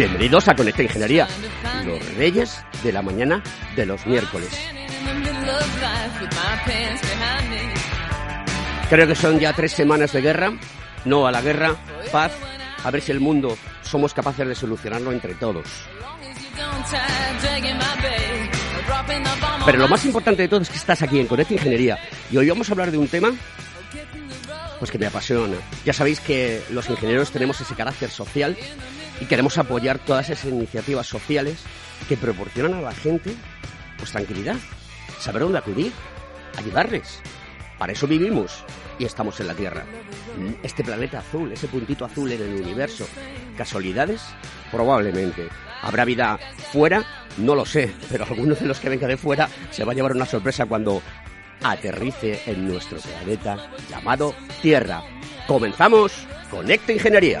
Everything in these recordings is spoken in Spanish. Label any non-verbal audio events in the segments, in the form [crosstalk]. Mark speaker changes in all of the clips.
Speaker 1: Bienvenidos a Conecta Ingeniería, los reyes de la mañana de los miércoles. Creo que son ya tres semanas de guerra. No a la guerra, paz, a ver si el mundo somos capaces de solucionarlo entre todos. Pero lo más importante de todo es que estás aquí en Conecta Ingeniería y hoy vamos a hablar de un tema pues que me apasiona. Ya sabéis que los ingenieros tenemos ese carácter social y queremos apoyar todas esas iniciativas sociales que proporcionan a la gente pues tranquilidad, saber dónde acudir, ayudarles. Para eso vivimos y estamos en la Tierra. Este planeta azul, ese puntito azul en el universo. ¿Casualidades? Probablemente. ¿Habrá vida fuera? No lo sé, pero alguno de los que venga de fuera se va a llevar una sorpresa cuando aterrice en nuestro planeta llamado Tierra. Comenzamos Conecta Ingeniería.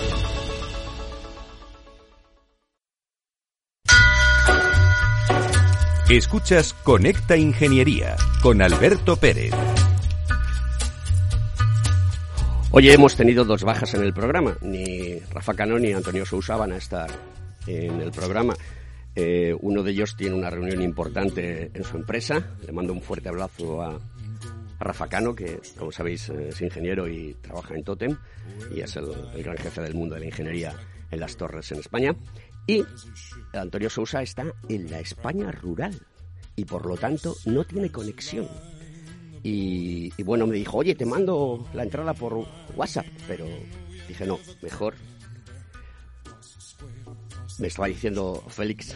Speaker 2: Escuchas Conecta Ingeniería con Alberto Pérez.
Speaker 1: Hoy hemos tenido dos bajas en el programa. Ni Rafa Cano ni Antonio Sousa van a estar en el programa. Eh, uno de ellos tiene una reunión importante en su empresa. Le mando un fuerte abrazo a, Rafa Cano, que como sabéis es ingeniero y trabaja en Totem y es el, el gran jefe del mundo de la ingeniería en las torres en España. Y Antonio Sousa está en la España rural y por lo tanto no tiene conexión. Y, bueno, me dijo, oye, te mando la entrada por WhatsApp, pero dije, no, mejor. Me estaba diciendo Félix,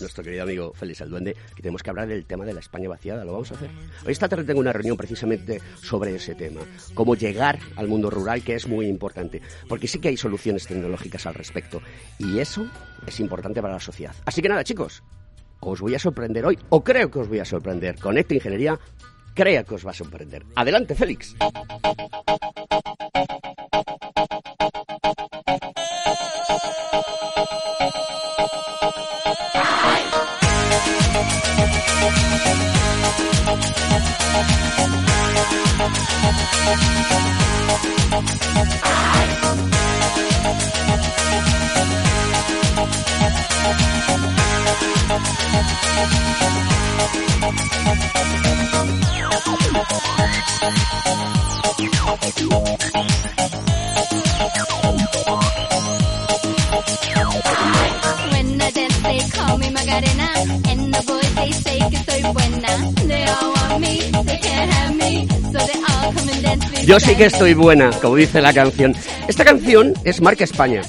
Speaker 1: nuestro querido amigo Félix el Duende, que tenemos que hablar del tema de la España vaciada. Lo vamos a hacer. Hoy esta tarde tengo una reunión precisamente sobre ese tema. Cómo llegar al mundo rural, que es muy importante. Porque sí que hay soluciones tecnológicas al respecto. Y eso es importante para la sociedad. Así que nada, chicos. Os voy a sorprender hoy, o creo que os voy a sorprender. Con esta ingeniería, crea que os va a sorprender. Adelante, Félix. Yo sí que estoy buena, como dice la canción. Esta canción es Marca España.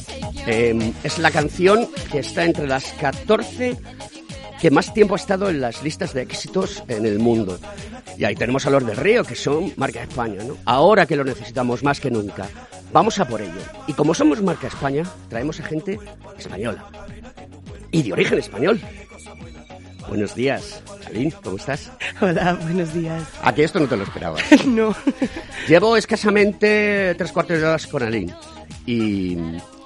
Speaker 1: Eh, es la canción que está entre las 14 que más tiempo ha estado en las listas de éxitos en el mundo. Y ahí tenemos a los del Río, que son Marca España, ¿no? Ahora que lo necesitamos más que nunca. Vamos a por ello. Y como somos Marca España, traemos a gente española. Y de origen español. Buenos días, Aline, ¿cómo estás?
Speaker 3: Hola, buenos días.
Speaker 1: A que esto no te lo esperaba. [laughs]
Speaker 3: No.
Speaker 1: Llevo escasamente tres cuartos de horas con Aline y,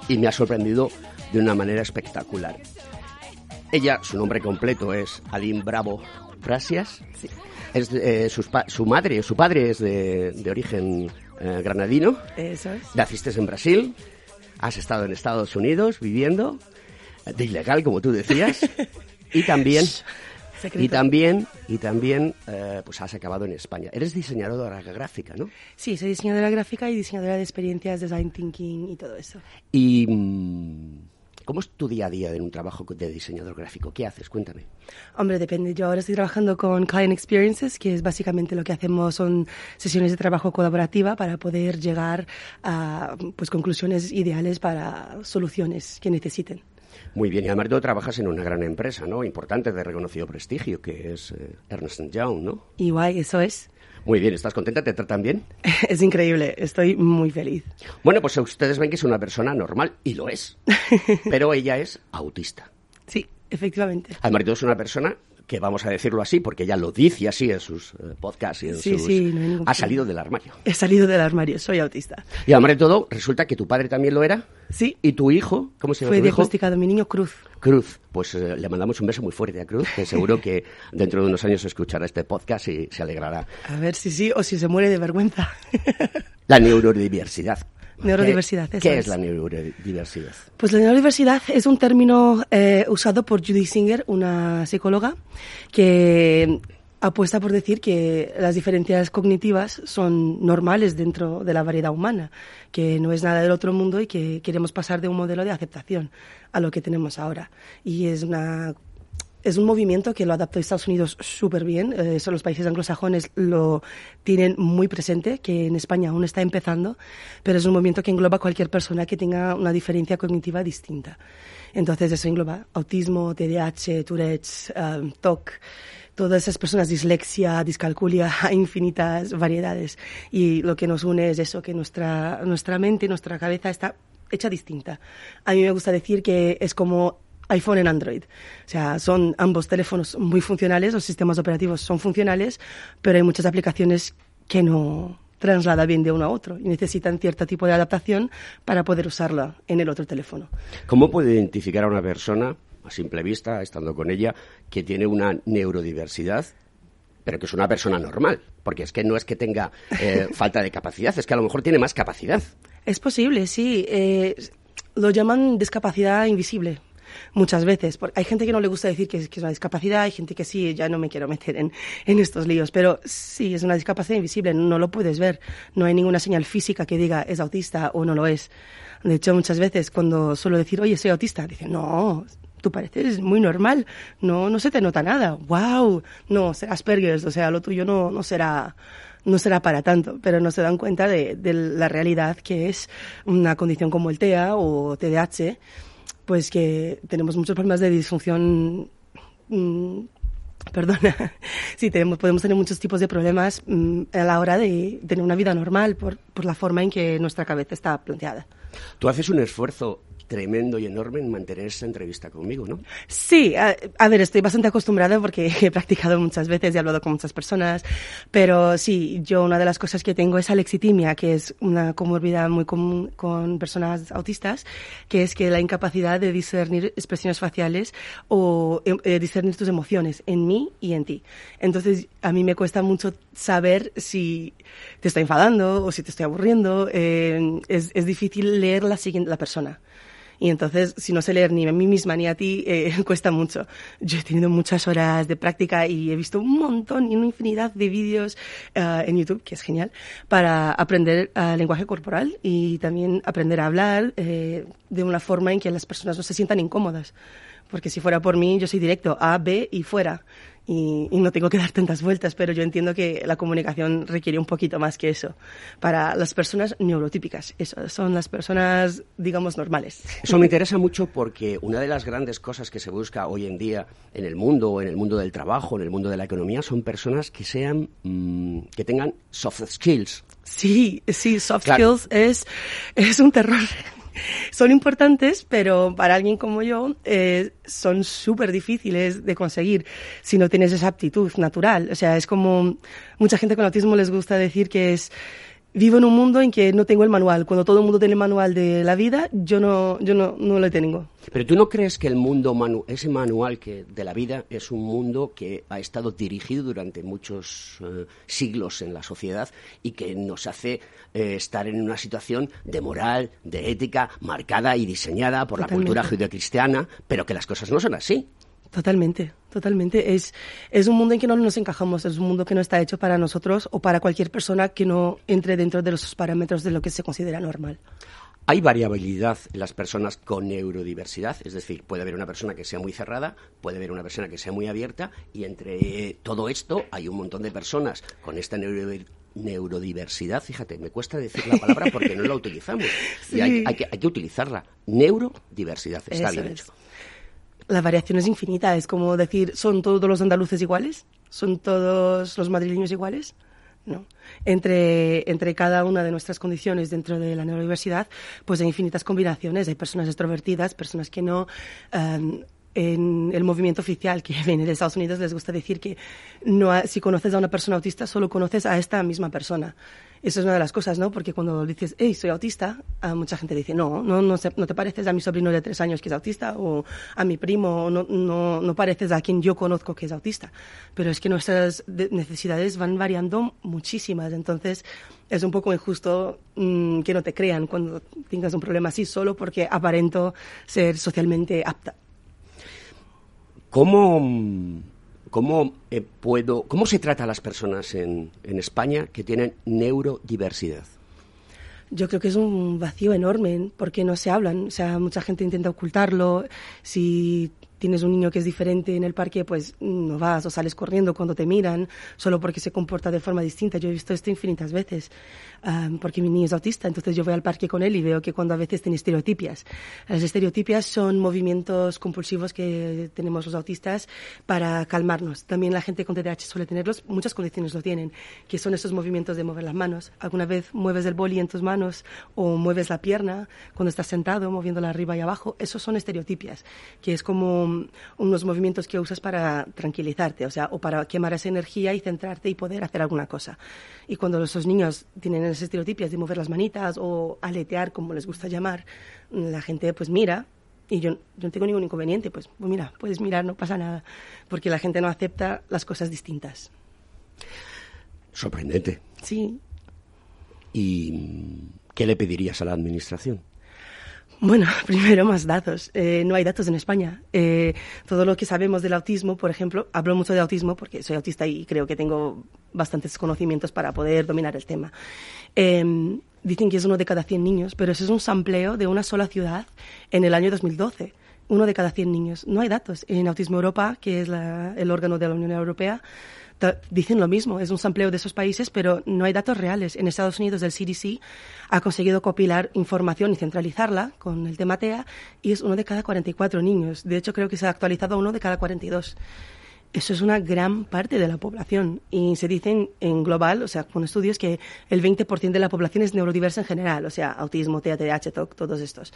Speaker 1: y me ha sorprendido de una manera espectacular. Ella, su nombre completo es Aline Bravo Frasias. Es de- eh, sus pa- su madre, su padre es de, de origen eh, granadino.
Speaker 3: Eso es.
Speaker 1: Naciste en Brasil, has estado en Estados Unidos viviendo, de ilegal, como tú decías, [laughs] y también,
Speaker 3: Secreto.
Speaker 1: y también, y también, eh, pues has acabado en España. Eres diseñadora gráfica, ¿no?
Speaker 3: Sí, soy diseñadora gráfica y diseñadora de experiencias, design thinking y todo eso.
Speaker 1: Y mm, ¿cómo es tu día a día en un trabajo de diseñador gráfico? ¿Qué haces? Cuéntame.
Speaker 3: Hombre, depende. Yo ahora estoy trabajando con Client Experiences, que es básicamente lo que hacemos son sesiones de trabajo colaborativa para poder llegar a pues, conclusiones ideales para soluciones que necesiten.
Speaker 1: Muy bien, y además tú trabajas en una gran empresa, ¿no? Importante, de reconocido prestigio, que es eh, Ernst Young, ¿no?
Speaker 3: Y guay, eso es.
Speaker 1: Muy bien, ¿estás contenta? ¿Te tratan bien? [laughs]
Speaker 3: Es increíble. Estoy muy feliz.
Speaker 1: Bueno, pues ustedes ven que es una persona normal, y lo es. [laughs] Pero ella es autista.
Speaker 3: Sí, efectivamente.
Speaker 1: Al marido es una persona que vamos a decirlo así, porque ella lo dice así en sus eh, podcasts y en
Speaker 3: Sí,
Speaker 1: sus...
Speaker 3: sí, no
Speaker 1: ha salido del armario.
Speaker 3: He salido del armario, soy autista.
Speaker 1: Y además de todo, resulta que tu padre también lo era.
Speaker 3: Sí.
Speaker 1: Y tu hijo, ¿cómo se llama
Speaker 3: Fue
Speaker 1: tu hijo?
Speaker 3: diagnosticado mi niño Cruz.
Speaker 1: Cruz, pues eh, le mandamos un beso muy fuerte a Cruz, que seguro que dentro de unos años escuchará este podcast y se alegrará.
Speaker 3: A ver si sí o si se muere de vergüenza.
Speaker 1: La neurodiversidad.
Speaker 3: Neurodiversidad,
Speaker 1: ¿Qué,
Speaker 3: eso
Speaker 1: qué es
Speaker 3: es.
Speaker 1: la neurodiversidad?
Speaker 3: Pues la neurodiversidad es un término eh, usado por Judy Singer, una psicóloga, que apuesta por decir que las diferencias cognitivas son normales dentro de la variedad humana, que no es nada del otro mundo y que queremos pasar de un modelo de aceptación a lo que tenemos ahora. Y es una es un movimiento que lo adaptó Estados Unidos súper bien. Eh, eso los países anglosajones lo tienen muy presente, que en España aún está empezando, pero es un movimiento que engloba a cualquier persona que tenga una diferencia cognitiva distinta. Entonces eso engloba autismo, TDAH, Tourette's, um, TOC, todas esas personas, dislexia, discalculia, [laughs] infinitas variedades. Y lo que nos une es eso, que nuestra, nuestra mente, nuestra cabeza está hecha distinta. A mí me gusta decir que es como iPhone en Android. O sea, son ambos teléfonos muy funcionales, los sistemas operativos son funcionales, pero hay muchas aplicaciones que no traslada bien de uno a otro y necesitan cierto tipo de adaptación para poder usarla en el otro teléfono.
Speaker 1: ¿Cómo puede identificar a una persona, a simple vista, estando con ella, que tiene una neurodiversidad, pero que es una persona normal? Porque es que no es que tenga eh, [laughs] falta de capacidad, es que a lo mejor tiene más capacidad.
Speaker 3: Es posible, sí. Eh, lo llaman discapacidad invisible. Muchas veces. Por- Hay gente que no le gusta decir que es, una discapacidad, hay gente que sí, ya no me quiero meter en, en estos líos, pero sí, es una discapacidad invisible, no lo puedes ver. No hay ninguna señal física que diga es autista o no lo es. De hecho, muchas veces cuando suelo decir, oye, soy autista, dicen, no, tú pareces muy normal, no, no se te nota nada. ¡Wow! No, será Asperger's, o sea, lo tuyo no, no será no será para tanto, pero no se dan cuenta de, de la realidad que es una condición como el TEA o TDAH, pues que tenemos muchos problemas de disfunción. mm, perdona, [laughs] sí, tenemos, podemos tener muchos tipos de problemas mm, a la hora de tener una vida normal por, por la forma en que nuestra cabeza está planteada.
Speaker 1: Tú haces un esfuerzo tremendo y enorme en mantener esa entrevista conmigo, ¿no?
Speaker 3: Sí, a, ver, estoy bastante acostumbrada porque [laughs] he practicado muchas veces y he hablado con muchas personas, pero sí, yo una de las cosas que tengo es alexitimia, que es una comorbilidad muy común con personas autistas, que es que la incapacidad de discernir expresiones faciales o eh, eh, discernir tus emociones en mí y en ti. Entonces, a mí me cuesta mucho saber si te estoy enfadando o si te estoy aburriendo. eh, es, es difícil leer la siguiente la persona. Y entonces, si no sé leer ni a mí misma ni a ti, eh, [laughs] cuesta mucho. Yo he tenido muchas horas de práctica y he visto un montón y una infinidad de vídeos eh, en YouTube, que es genial, para aprender eh, lenguaje corporal y también aprender a hablar eh, de una forma en que las personas no se sientan incómodas. Porque si fuera por mí, yo soy directo, A, B y fuera. Y, y no tengo que dar tantas vueltas, pero yo entiendo que la comunicación requiere un poquito más que eso. Para las personas neurotípicas, eso, son las personas, digamos, normales.
Speaker 1: Eso me interesa mucho porque una de las grandes cosas que se busca hoy en día en el mundo, en el mundo del trabajo, en el mundo de la economía, son personas que sean, mm, que tengan soft skills.
Speaker 3: Sí, sí, soft
Speaker 1: Claro.
Speaker 3: skills es, es un terror. [laughs] Son importantes, pero para alguien como yo eh, son súper difíciles de conseguir si no tienes esa aptitud natural. O sea, es como mucha gente con autismo les gusta decir que es vivo en un mundo en que no tengo el manual. Cuando todo el mundo tiene el manual de la vida, yo no, yo no, no lo tengo.
Speaker 1: Pero tú no crees que el mundo, manu- ese manual que, de la vida, es un mundo que ha estado dirigido durante muchos eh, siglos en la sociedad y que nos hace eh, estar en una situación de moral, de ética, marcada y diseñada por la cultura judeocristiana, pero que las cosas no son así.
Speaker 3: Totalmente, totalmente. Es, es un mundo en que no nos encajamos, es un mundo que no está hecho para nosotros o para cualquier persona que no entre dentro de los parámetros de lo que se considera normal.
Speaker 1: Hay variabilidad en las personas con neurodiversidad, es decir, puede haber una persona que sea muy cerrada, puede haber una persona que sea muy abierta, y entre todo esto hay un montón de personas con esta neuro- neurodiversidad. Fíjate, me cuesta decir la palabra porque no la utilizamos. Y hay, hay que, hay que utilizarla. Neurodiversidad, está
Speaker 3: Eso
Speaker 1: bien
Speaker 3: es.
Speaker 1: hecho.
Speaker 3: La variación es infinita, es como decir, ¿son todos los andaluces iguales? ¿Son todos los madrileños iguales? No. Entre, entre cada una de nuestras condiciones dentro de la neurodiversidad, pues hay infinitas combinaciones. Hay personas extrovertidas, personas que no. em, en el movimiento oficial que [laughs] viene de Estados Unidos les gusta decir que no ha- si conoces a una persona autista solo conoces a esta misma persona. Eso es una de las cosas, ¿no? Porque cuando dices, hey, soy autista, a mucha gente dice, no, no, no, no te pareces a mi sobrino de tres años que es autista o a mi primo, no, no, no pareces a quien yo conozco que es autista. Pero es que nuestras de- necesidades van variando muchísimas, entonces es un poco injusto mm, que no te crean cuando tengas un problema así solo porque aparento ser socialmente apta.
Speaker 1: ¿Cómo, cómo eh, puedo, cómo se trata a las personas en, en España que tienen neurodiversidad?
Speaker 3: Yo creo que es un vacío enorme porque no se hablan. O sea, mucha gente intenta ocultarlo. Si tienes un niño que es diferente en el parque, pues no vas o sales corriendo cuando te miran solo porque se comporta de forma distinta. Yo he visto esto infinitas veces am, porque mi niño es autista, entonces yo voy al parque con él y veo que cuando a veces tiene estereotipias. Las estereotipias son movimientos compulsivos que tenemos los autistas para calmarnos. También la gente con TDAH suele tenerlos, muchas condiciones lo tienen, que son esos movimientos de mover las manos. Alguna vez mueves el boli en tus manos o mueves la pierna cuando estás sentado, moviéndola arriba y abajo. Esos son estereotipias, que es como unos movimientos que usas para tranquilizarte, o sea, o para quemar esa energía y centrarte y poder hacer alguna cosa. Y cuando esos niños tienen esas estereotipias de mover las manitas o aletear, como les gusta llamar, la gente pues mira y yo, yo no tengo ningún inconveniente, pues, pues mira, puedes mirar, no pasa nada, porque la gente no acepta las cosas distintas.
Speaker 1: Sorprendente.
Speaker 3: Sí,
Speaker 1: ¿Y qué le pedirías a la administración?
Speaker 3: Bueno, [laughs] primero más datos. Eh, no hay datos en España. Eh, todo lo que sabemos del autismo, por ejemplo, hablo mucho de autismo porque soy autista y creo que tengo bastantes conocimientos para poder dominar el tema. Eh, dicen que es uno de cada 100 niños, pero eso es un sampleo de una sola ciudad en el año 2012. Uno de cada 100 niños. No hay datos. En Autismo Europa, que es la- el órgano de la Unión Europea, dicen lo mismo, es un sampleo de esos países, pero no hay datos reales. En Estados Unidos el CDC ha conseguido compilar información y centralizarla con el tema TEA y es uno de cada 44 niños. De hecho, creo que se ha actualizado a uno de cada 42. Eso es una gran parte de la población y se dicen en global, o sea, con estudios que el 20% de la población es neurodiversa en general, o sea, autismo, TEA, TDAH, TOC, todos estos.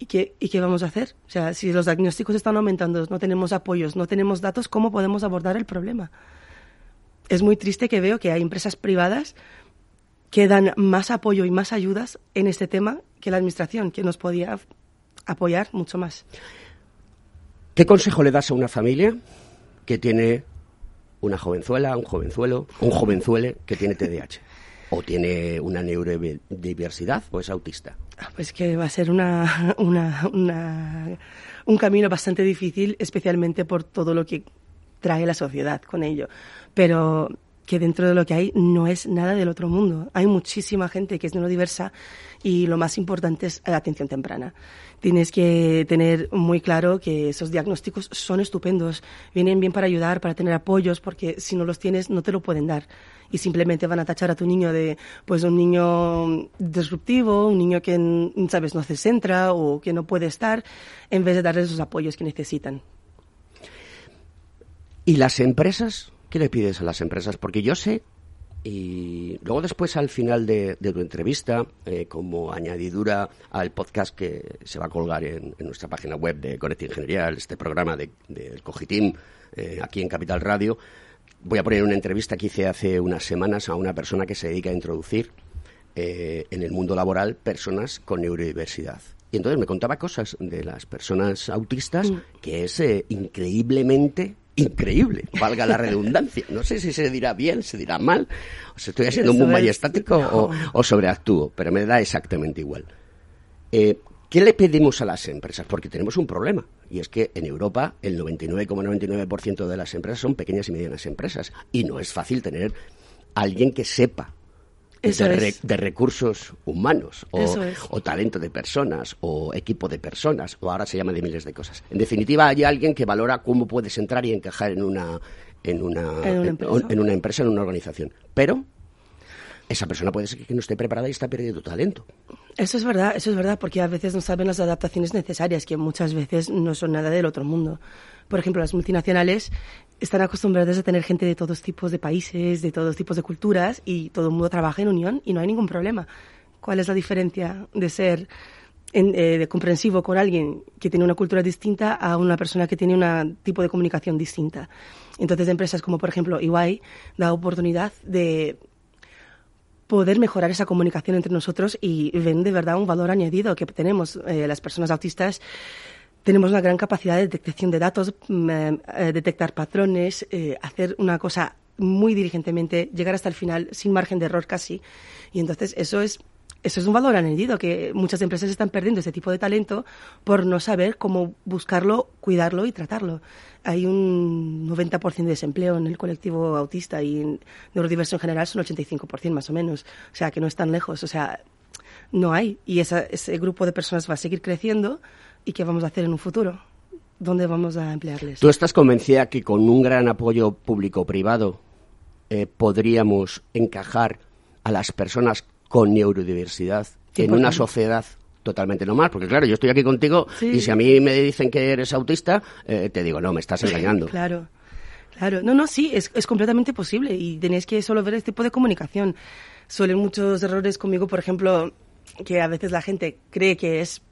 Speaker 3: ¿Y qué, ¿Y qué vamos a hacer? O sea, si los diagnósticos están aumentando, no tenemos apoyos, no tenemos datos, ¿cómo podemos abordar el problema? Es muy triste que veo que hay empresas privadas que dan más apoyo y más ayudas en este tema que la administración, que nos podía apoyar mucho más.
Speaker 1: ¿Qué consejo le das a una familia que tiene una jovenzuela, un jovenzuelo, un jovenzuele que tiene TDAH? ¿O tiene una neurodiversidad o es autista?
Speaker 3: Ah, Pues que va a ser una, una, una- un camino bastante difícil, especialmente por todo lo que trae la sociedad con ello. Pero que dentro de lo que hay no es nada del otro mundo. Hay muchísima gente que es neurodiversa y lo más importante es la atención temprana. Tienes que tener muy claro que esos diagnósticos son estupendos, vienen bien para ayudar, para tener apoyos, porque si no los tienes no te lo pueden dar y simplemente van a tachar a tu niño de pues un niño disruptivo, un niño que sabes no se centra o que no puede estar en vez de darles esos apoyos que necesitan.
Speaker 1: ¿Y las empresas? ¿Qué le pides a las empresas? Porque yo sé y luego después al final de, tu entrevista, eh, como añadidura al podcast que se va a colgar en, nuestra página web de Conecta Ingeniería, este programa del de, Cogitim, eh, aquí en Capital Radio, voy a poner una entrevista que hice hace unas semanas a una persona que se dedica a introducir eh, en el mundo laboral personas con neurodiversidad. Y entonces me contaba cosas de las personas autistas mm. que es increíblemente increíble, valga la redundancia. No sé si se dirá bien, se dirá mal, o si estoy haciendo muy majestático o, o, sobreactúo, pero me da exactamente igual. Eh, ¿Qué le pedimos a las empresas? Porque tenemos un problema, y es que en Europa el 99,99% de las empresas son pequeñas y medianas empresas, y no es fácil tener alguien que sepa de, recursos humanos o, talento de personas o equipo de personas o ahora se llama de miles de cosas. En definitiva, hay alguien que valora cómo puedes entrar y encajar en una en una, en una, empresa. en una organización. Pero esa persona puede ser que no esté preparada y está perdiendo talento.
Speaker 3: Eso es verdad, eso es verdad, porque a veces no saben las adaptaciones necesarias, que muchas veces no son nada del otro mundo. Por ejemplo, las multinacionales están acostumbradas a tener gente de todos tipos de países, de todos tipos de culturas, y todo el mundo trabaja en unión y no hay ningún problema. ¿Cuál es la diferencia de ser eh, de comprensivo con alguien que tiene una cultura distinta a una persona que tiene un tipo de comunicación distinta? Entonces, empresas como, por ejemplo, EY da oportunidad de poder mejorar esa comunicación entre nosotros y ven de verdad un valor añadido que tenemos eh, las personas autistas. Tenemos una gran capacidad de detección de datos, mm, eh, detectar patrones, eh, hacer una cosa muy diligentemente, llegar hasta el final sin margen de error casi. Y entonces eso es eso es un valor añadido que muchas empresas están perdiendo ese tipo de talento por no saber cómo buscarlo, cuidarlo y tratarlo. Hay un 90% de desempleo en el colectivo autista y en neurodiverso en general son 85% más o menos. O sea, que no están lejos. O sea, no hay. Y ese grupo de personas va a seguir creciendo. ¿Y qué vamos a hacer en un futuro? ¿Dónde vamos a emplearles?
Speaker 1: ¿Tú estás convencida que con un gran apoyo público-privado eh, podríamos encajar a las personas con neurodiversidad en una sociedad totalmente normal, porque claro, yo estoy aquí contigo y si a mí me dicen que eres autista, eh, te digo, no, me estás engañando.
Speaker 3: claro, claro. No, no, sí, es, es completamente posible y tenéis que solo ver este tipo de comunicación. Suelen muchos errores conmigo, por ejemplo, que a veces la gente cree que es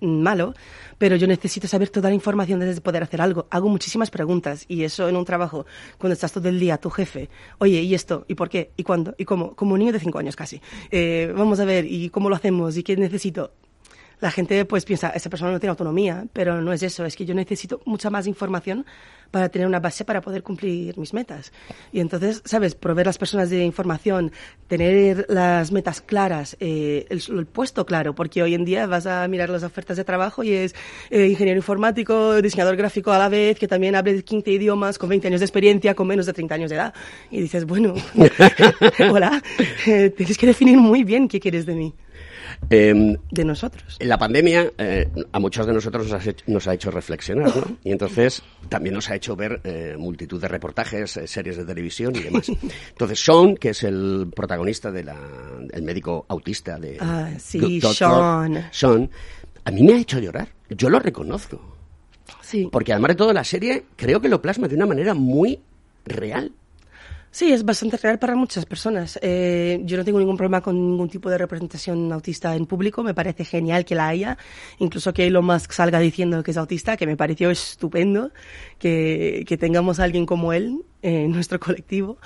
Speaker 3: malo, pero yo necesito saber toda la información antes de poder hacer algo. Hago muchísimas preguntas y eso en un trabajo, cuando estás todo el día tu jefe, oye, ¿y esto? ¿Y por qué? ¿Y cuándo? ¿Y cómo? Como un niño de cinco años casi. Eh, vamos a ver, ¿y cómo lo hacemos? ¿Y qué necesito? La gente pues piensa, esa persona no tiene autonomía, pero no es eso, es que yo necesito mucha más información para tener una base para poder cumplir mis metas. Y entonces, ¿sabes? Proveer las personas de información, tener las metas claras, eh, el, puesto claro, porque hoy en día vas a mirar las ofertas de trabajo y es eh, ingeniero informático, diseñador gráfico a la vez, que también hable 15 idiomas, con 20 años de experiencia, con menos de 30 años de edad. Y dices, bueno, [laughs] hola, eh, tienes que definir muy bien qué quieres de mí.
Speaker 1: Em,
Speaker 3: de nosotros.
Speaker 1: La pandemia eh, a muchos de nosotros nos ha, hecho, reflexionar, ¿no? Y entonces también nos ha hecho ver eh, multitud de reportajes, eh, series de televisión y demás. Entonces Sean, que es el protagonista de el médico autista de
Speaker 3: ah, sí, Sean.
Speaker 1: Sean, a mí me ha hecho llorar. Yo lo reconozco.
Speaker 3: Sí.
Speaker 1: Porque además de todo la serie creo que lo plasma de una manera muy real.
Speaker 3: Sí, es bastante real para muchas personas. Eh, yo no tengo ningún problema con ningún tipo de representación autista en público. Me parece genial que la haya. Incluso que Elon Musk salga diciendo que es autista, que me pareció estupendo que, que tengamos a alguien como él en nuestro colectivo.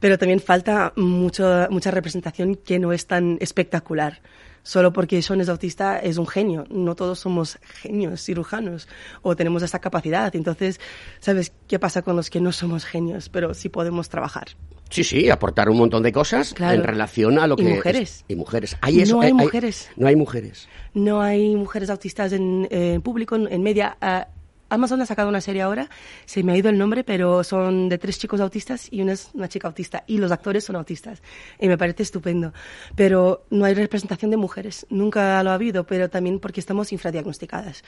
Speaker 3: Pero también falta mucho, mucha representación que no es tan espectacular solo porque Sean es autista es un genio. No todos somos genios cirujanos o tenemos esa capacidad. Entonces, ¿sabes qué pasa con los que no somos genios, pero sí podemos trabajar?
Speaker 1: Sí, sí, aportar un montón de cosas en relación a lo que...
Speaker 3: Y mujeres.
Speaker 1: y mujeres.
Speaker 3: Hay no hay, mujeres.
Speaker 1: no hay mujeres.
Speaker 3: No hay mujeres autistas en, público, en, media. Ah, Amazon ha sacado una serie ahora, se me ha ido el nombre, pero son de tres chicos autistas y una es una chica autista. Y los actores son autistas. Y me parece estupendo. Pero no hay representación de mujeres. Nunca lo ha habido, pero también porque estamos infradiagnosticadas.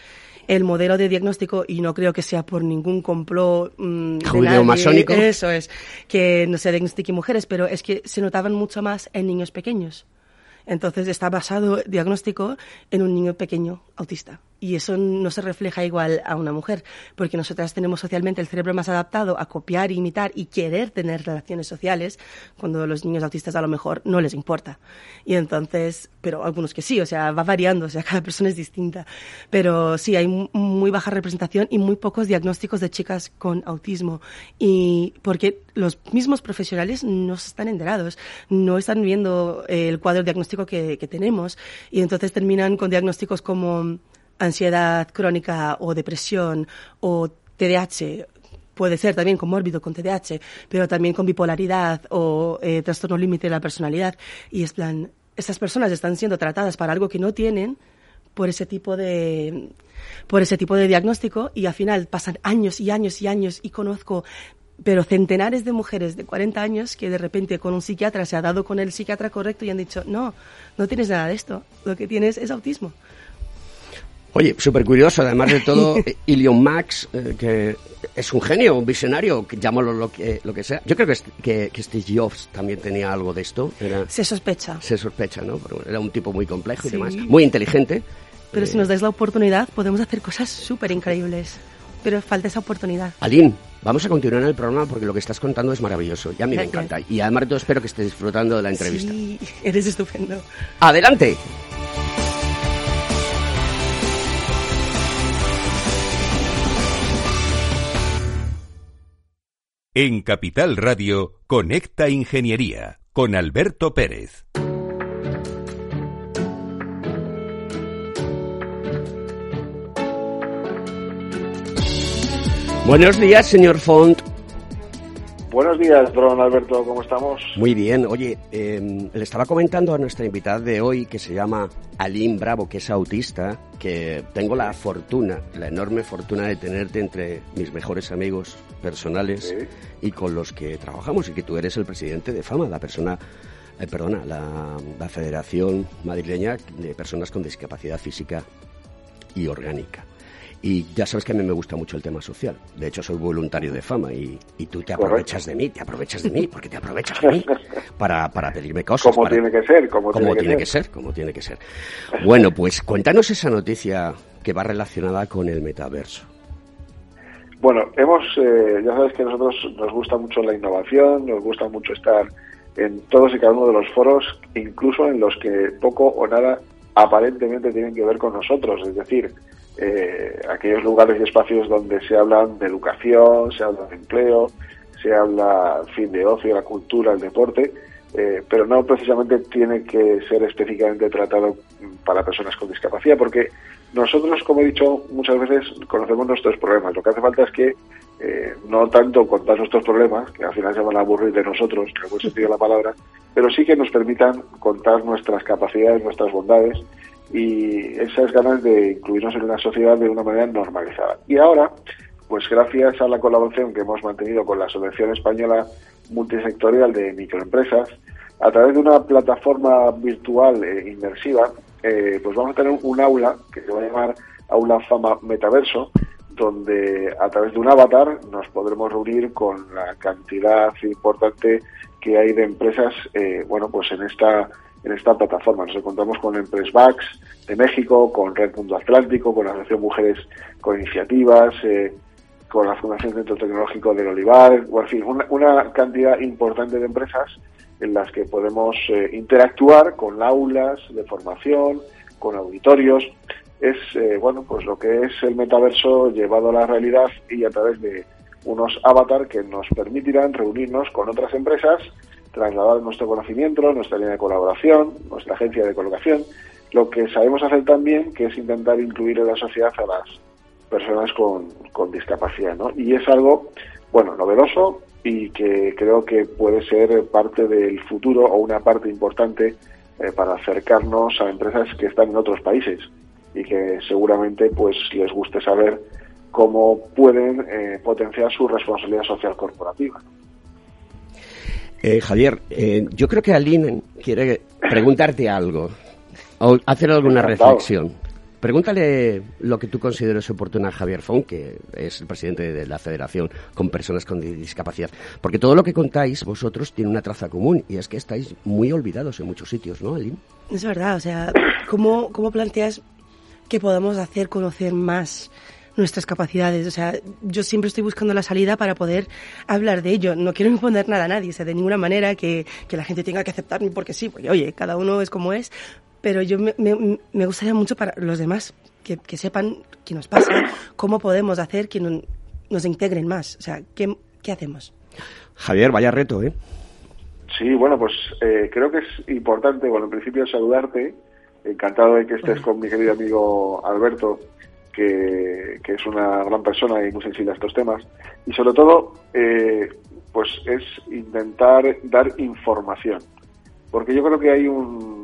Speaker 3: El modelo de diagnóstico, y no creo que sea por ningún complot mm, nadie,
Speaker 1: masónico.
Speaker 3: Eso es, que no se diagnostiquen mujeres, pero es que se notaban mucho más en niños pequeños. Entonces está basado diagnóstico en un niño pequeño autista. Y eso no se refleja igual a una mujer, porque nosotras tenemos socialmente el cerebro más adaptado a copiar, imitar y querer tener relaciones sociales, cuando los niños autistas a lo mejor no les importa. Y entonces, pero algunos que sí, o sea, va variando, o sea, [laughs] cada persona es distinta. Pero sí, hay mu- muy baja representación y muy pocos diagnósticos de chicas con autismo. Y porque los mismos profesionales no están enterados, no están viendo el cuadro diagnóstico que tenemos. Y entonces terminan con diagnósticos como ansiedad crónica o depresión o TDAH. Puede ser también comórbido con TDAH, pero también con bipolaridad o eh, trastorno límite de la personalidad. Y es plan, estas personas están siendo tratadas para algo que no tienen por ese tipo de por ese tipo de diagnóstico y al final pasan años y años y años y conozco pero centenares de mujeres de 40 años que de repente con un psiquiatra se ha dado con el psiquiatra correcto y han dicho, no, no tienes nada de esto, lo que tienes es autismo.
Speaker 1: Oye, súper curioso, además de todo, [laughs] Ilion Max, eh, que es un genio, un visionario, llámalo lo que, lo que sea. Yo creo que, est- que, que Steve Jobs también tenía algo de esto, era,
Speaker 3: Se sospecha.
Speaker 1: se sospecha, ¿no? Pero era un tipo muy complejo y
Speaker 3: Sí.
Speaker 1: demás, muy inteligente.
Speaker 3: Pero
Speaker 1: Eh,
Speaker 3: si nos dais la oportunidad, podemos hacer cosas súper increíbles. Pero falta esa oportunidad.
Speaker 1: Aline, vamos a continuar en el programa porque lo que estás contando es maravilloso y a mí me
Speaker 3: Gracias.
Speaker 1: encanta. Y además de todo espero que estés disfrutando de la entrevista.
Speaker 3: Sí, [laughs] eres estupendo.
Speaker 1: ¡Adelante!
Speaker 2: En Capital Radio, Conecta Ingeniería con Alberto Pérez.
Speaker 1: Buenos días, señor Font.
Speaker 4: Buenos días, don Alberto, ¿cómo estamos?
Speaker 1: Muy bien, oye, eh, le estaba comentando a nuestra invitada de hoy que se llama Aline Bravo, que es autista, que tengo la fortuna, la enorme fortuna de tenerte entre mis mejores amigos personales
Speaker 4: Sí.
Speaker 1: y con los que trabajamos y que tú eres el presidente de FAMA, la persona, eh, perdona, la, la Federación Madrileña de Personas con Discapacidad Física y Orgánica. Y ya sabes que a mí me gusta mucho el tema social. De hecho, soy voluntario de fama y, y tú te
Speaker 4: Correcto.
Speaker 1: aprovechas de mí, te aprovechas de mí, porque te aprovechas de mí [laughs] para, para pedirme cosas.
Speaker 4: Como
Speaker 1: para-
Speaker 4: tiene que ser, como,
Speaker 1: como
Speaker 4: tiene,
Speaker 1: tiene
Speaker 4: que
Speaker 1: que
Speaker 4: ser.
Speaker 1: ser, como tiene que ser. Bueno, pues cuéntanos esa noticia que va relacionada con el metaverso.
Speaker 4: Bueno, hemos, eh, ya sabes que a nosotros nos gusta mucho la innovación, nos gusta mucho estar en todos y cada uno de los foros, incluso en los que poco o nada aparentemente tienen que ver con nosotros, es decir, eh, aquellos lugares y espacios donde se hablan de educación, se habla de empleo, se habla, fin, de ocio, la cultura, el deporte, eh, pero no precisamente tiene que ser específicamente tratado para personas con discapacidad, porque nosotros, como he dicho muchas veces, conocemos nuestros problemas. Lo que hace falta es que eh, no tanto contar nuestros problemas, que al final se van a aburrir de nosotros, en el buen sentido de la palabra, pero sí que nos permitan contar nuestras capacidades, nuestras bondades y esas ganas de incluirnos en una sociedad de una manera normalizada. Y ahora, pues gracias a la colaboración que hemos mantenido con la Asociación Española Multisectorial de Microempresas, a través de una plataforma virtual eh, inmersiva, eh, pues vamos a tener un aula que se va a llamar Aula Fama Metaverso, donde a través de un avatar nos podremos reunir con la cantidad importante que hay de empresas, eh, bueno, pues en esta en esta plataforma. Nos encontramos con Empresvax de México, con Red Mundo Atlántico, con la Asociación Mujeres con Iniciativas, eh, con la Fundación Centro Tecnológico del Olivar, o en fin, una, una cantidad importante de empresas en las que podemos eh, interactuar con aulas de formación, con auditorios. Es, eh, bueno, pues lo que es el metaverso llevado a la realidad y a través de unos avatar que nos permitirán reunirnos con otras empresas, trasladar nuestro conocimiento, nuestra línea de colaboración, nuestra agencia de colocación, lo que sabemos hacer también, que es intentar incluir en la sociedad a las personas con, con discapacidad, ¿no? Y es algo, bueno, novedoso y que creo que puede ser parte del futuro o una parte importante eh, para acercarnos a empresas que están en otros países y que seguramente pues les guste saber cómo pueden eh, potenciar su responsabilidad social corporativa.
Speaker 1: Eh, Javier, eh, yo creo que Aline quiere preguntarte algo o hacer alguna reflexión. Pregúntale lo que tú consideres oportuno a Javier Font, que es el presidente de la Federación con Personas con Discapacidad. Porque todo lo que contáis vosotros tiene una traza común y es que estáis muy olvidados en muchos sitios, ¿no, Aline?
Speaker 3: Es verdad, o sea, ¿cómo, cómo planteas que podamos hacer conocer más nuestras capacidades? O sea, yo siempre estoy buscando la salida para poder hablar de ello. No quiero imponer nada a nadie, o sea, de ninguna manera que, que la gente tenga que aceptarme porque sí, porque oye, cada uno es como es, pero yo me, me, me gustaría mucho para los demás que, que sepan qué nos pasa, cómo podemos hacer que no- nos integren más, o sea, ¿qué, qué hacemos?
Speaker 1: Javier, vaya reto, ¿eh?
Speaker 4: Sí, bueno, pues eh, creo que es importante, bueno, en principio saludarte, encantado de que estés con mi querido amigo Alberto, que, es una gran persona y muy sensible a estos temas, y sobre todo, eh, pues es intentar dar información, porque yo creo que hay un,